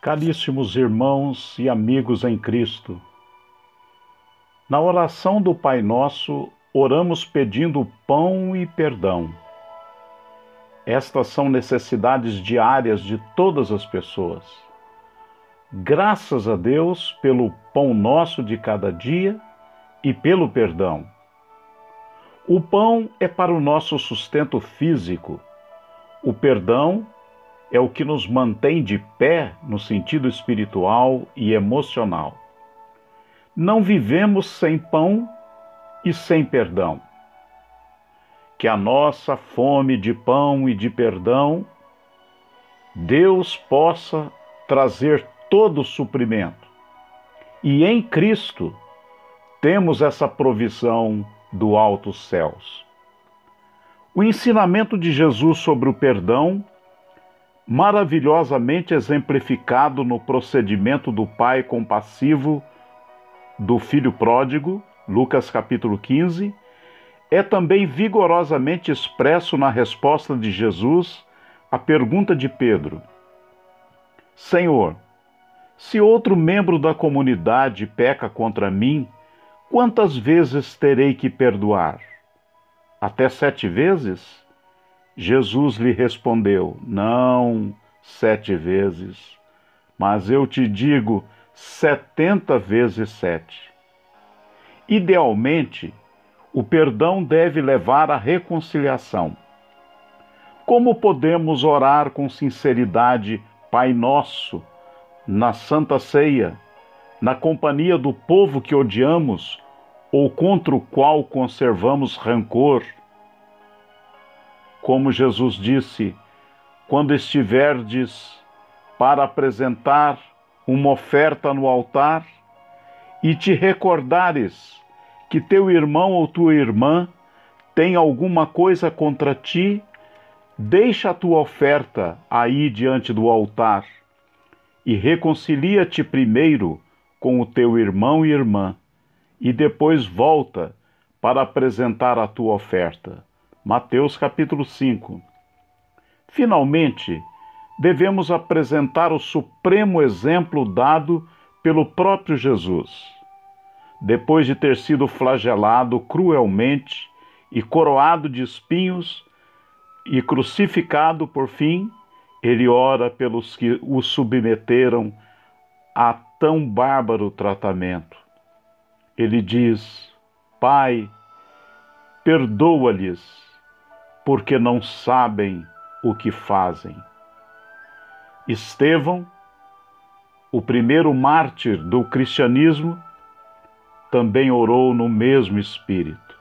Caríssimos irmãos e amigos em Cristo, na oração do Pai Nosso, oramos pedindo pão e perdão. Estas são necessidades diárias de todas as pessoas. Graças a Deus pelo pão nosso de cada dia e pelo perdão. O pão é para o nosso sustento físico, o perdão é o que nos mantém de pé no sentido espiritual e emocional. Não vivemos sem pão e sem perdão. Que a nossa fome de pão e de perdão, Deus possa trazer todo o suprimento. E em Cristo temos essa provisão do altos céus. O ensinamento de Jesus sobre o perdão maravilhosamente exemplificado no procedimento do pai compassivo do filho pródigo, Lucas capítulo 15, é também vigorosamente expresso na resposta de Jesus à pergunta de Pedro: Senhor, se outro membro da comunidade peca contra mim, quantas vezes terei que perdoar? Até sete vezes? Jesus lhe respondeu: Não sete vezes, mas eu te digo setenta vezes sete. Idealmente, o perdão deve levar à reconciliação. Como podemos orar com sinceridade, Pai Nosso, na Santa Ceia, na companhia do povo que odiamos ou contra o qual conservamos rancor? Como Jesus disse: quando estiverdes para apresentar uma oferta no altar e te recordares que teu irmão ou tua irmã tem alguma coisa contra ti, deixa a tua oferta aí diante do altar e reconcilia-te primeiro com o teu irmão e irmã, e depois volta para apresentar a tua oferta. Mateus capítulo 5. Finalmente, devemos apresentar o supremo exemplo dado pelo próprio Jesus. Depois de ter sido flagelado cruelmente e coroado de espinhos e crucificado por fim, ele ora pelos que o submeteram a tão bárbaro tratamento. Ele diz: Pai, perdoa-lhes porque não sabem o que fazem. Estevão, o primeiro mártir do cristianismo, também orou no mesmo espírito.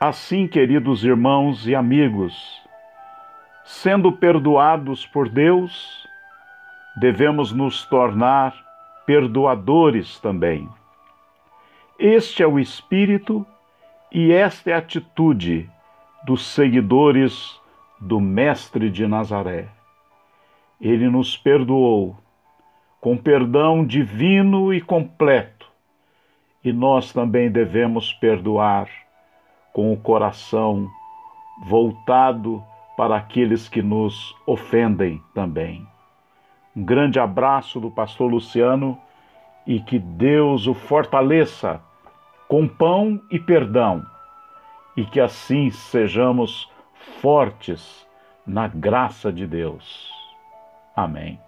Assim, queridos irmãos e amigos, sendo perdoados por Deus, devemos nos tornar perdoadores também. Este é o espírito e esta é a atitude dos seguidores do Mestre de Nazaré. Ele nos perdoou com perdão divino e completo, e nós também devemos perdoar com o coração voltado para aqueles que nos ofendem também. Um grande abraço do pastor Luciano e que Deus o fortaleça com pão e perdão e que assim sejamos fortes na graça de Deus. Amém.